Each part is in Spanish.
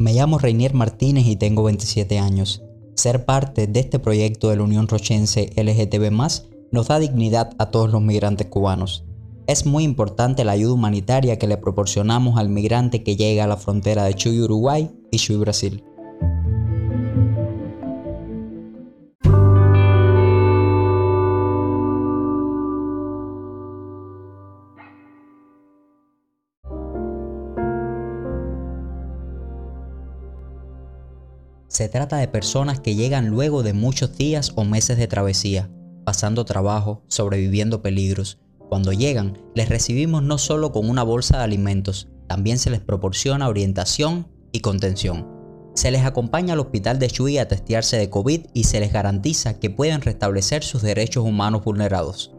Me llamo Reinier Martínez y tengo 27 años. Ser parte de este proyecto de la Unión Rochense LGTB+, nos da dignidad a todos los migrantes cubanos. Es muy importante la ayuda humanitaria que le proporcionamos al migrante que llega a la frontera de Chuy, Uruguay y Chuy, Brasil. Se trata de personas que llegan luego de muchos días o meses de travesía, pasando trabajo, sobreviviendo peligros. Cuando llegan, les recibimos no solo con una bolsa de alimentos, también se les proporciona orientación y contención. Se les acompaña al hospital de Chuy a testearse de COVID y se les garantiza que pueden restablecer sus derechos humanos vulnerados.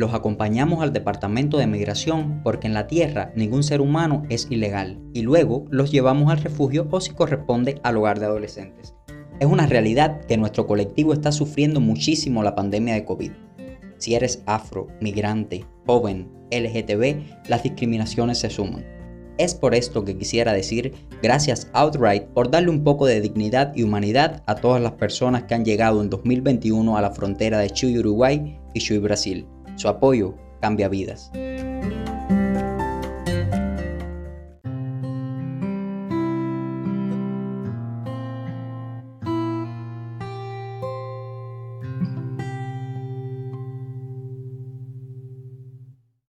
Los acompañamos al departamento de migración porque en la tierra ningún ser humano es ilegal y luego los llevamos al refugio o si corresponde al hogar de adolescentes. Es una realidad que nuestro colectivo está sufriendo muchísimo la pandemia de COVID. Si eres afro, migrante, joven, LGTB, las discriminaciones se suman. Es por esto que quisiera decir gracias Outright por darle un poco de dignidad y humanidad a todas las personas que han llegado en 2021 a la frontera de Chuy, Uruguay y Chuy, Brasil. Su apoyo cambia vidas.